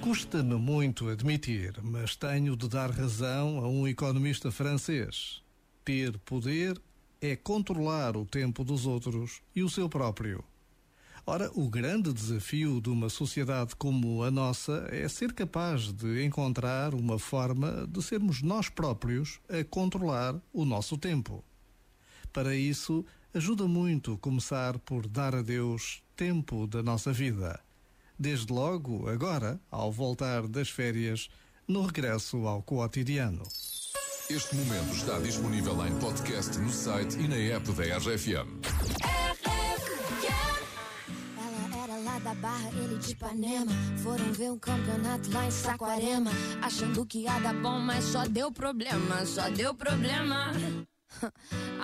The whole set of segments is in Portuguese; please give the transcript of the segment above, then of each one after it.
Custa-me muito admitir, mas tenho de dar razão a um economista francês. Ter poder é controlar o tempo dos outros e o seu próprio. Ora, o grande desafio de uma sociedade como a nossa é ser capaz de encontrar uma forma de sermos nós próprios a controlar o nosso tempo. Para isso, ajuda muito começar por dar a Deus tempo da nossa vida. Desde logo, agora, ao voltar das férias, no regresso ao cotidiano. Este momento está disponível em podcast no site e na app da RFM. Ela era lá da Barra, ele de Ipanema. Foram ver um campeonato lá em Saquarema. Achando que ia dar bom, mas só deu problema, só deu problema.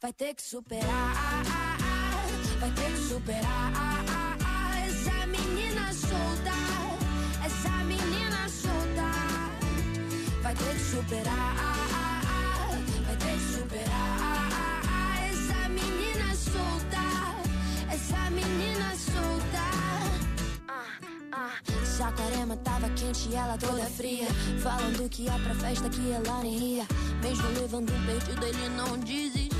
vai ter que superar, vai ter que superar. Essa menina solta, essa menina solta vai ter que superar, vai ter que superar. Essa menina solta, essa menina solta. Saquarema tava quente e ela toda fria. Falando que ia pra festa que ela nem ia. Mesmo levando um perdido, ele não desistia.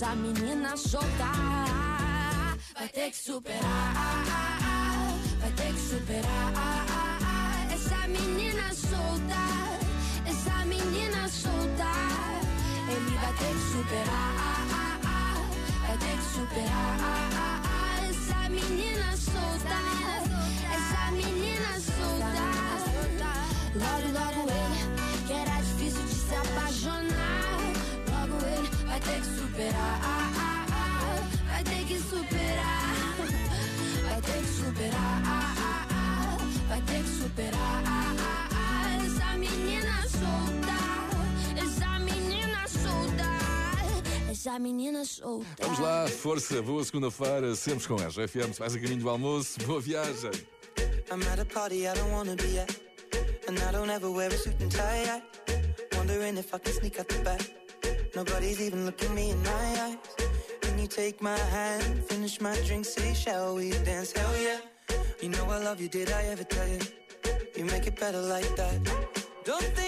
Essa menina solta. Vai ter que superar, vai ter que superar. Essa menina solta, essa menina solta, ele vai ter que superar, Essa menina solta. Vamos lá, força, boa segunda-feira, sempre com a RFM. Se vais a caminho do almoço, boa viagem. I'm at a party I don't wanna be at. And I don't ever wear a suit and tie. I wondering if I can sneak out the back. Nobody's even looking me in my eyes. Can you take my hand, finish my drink, say, shall we dance? Hell yeah. You know I love you, did I ever tell you? You make it better like that. Don't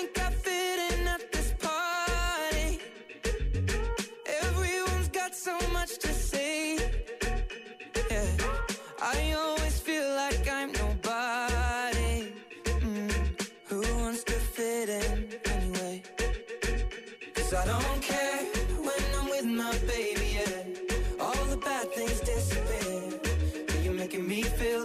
I don't care when I'm with my baby, yeah. All the bad things disappear. You're making me feel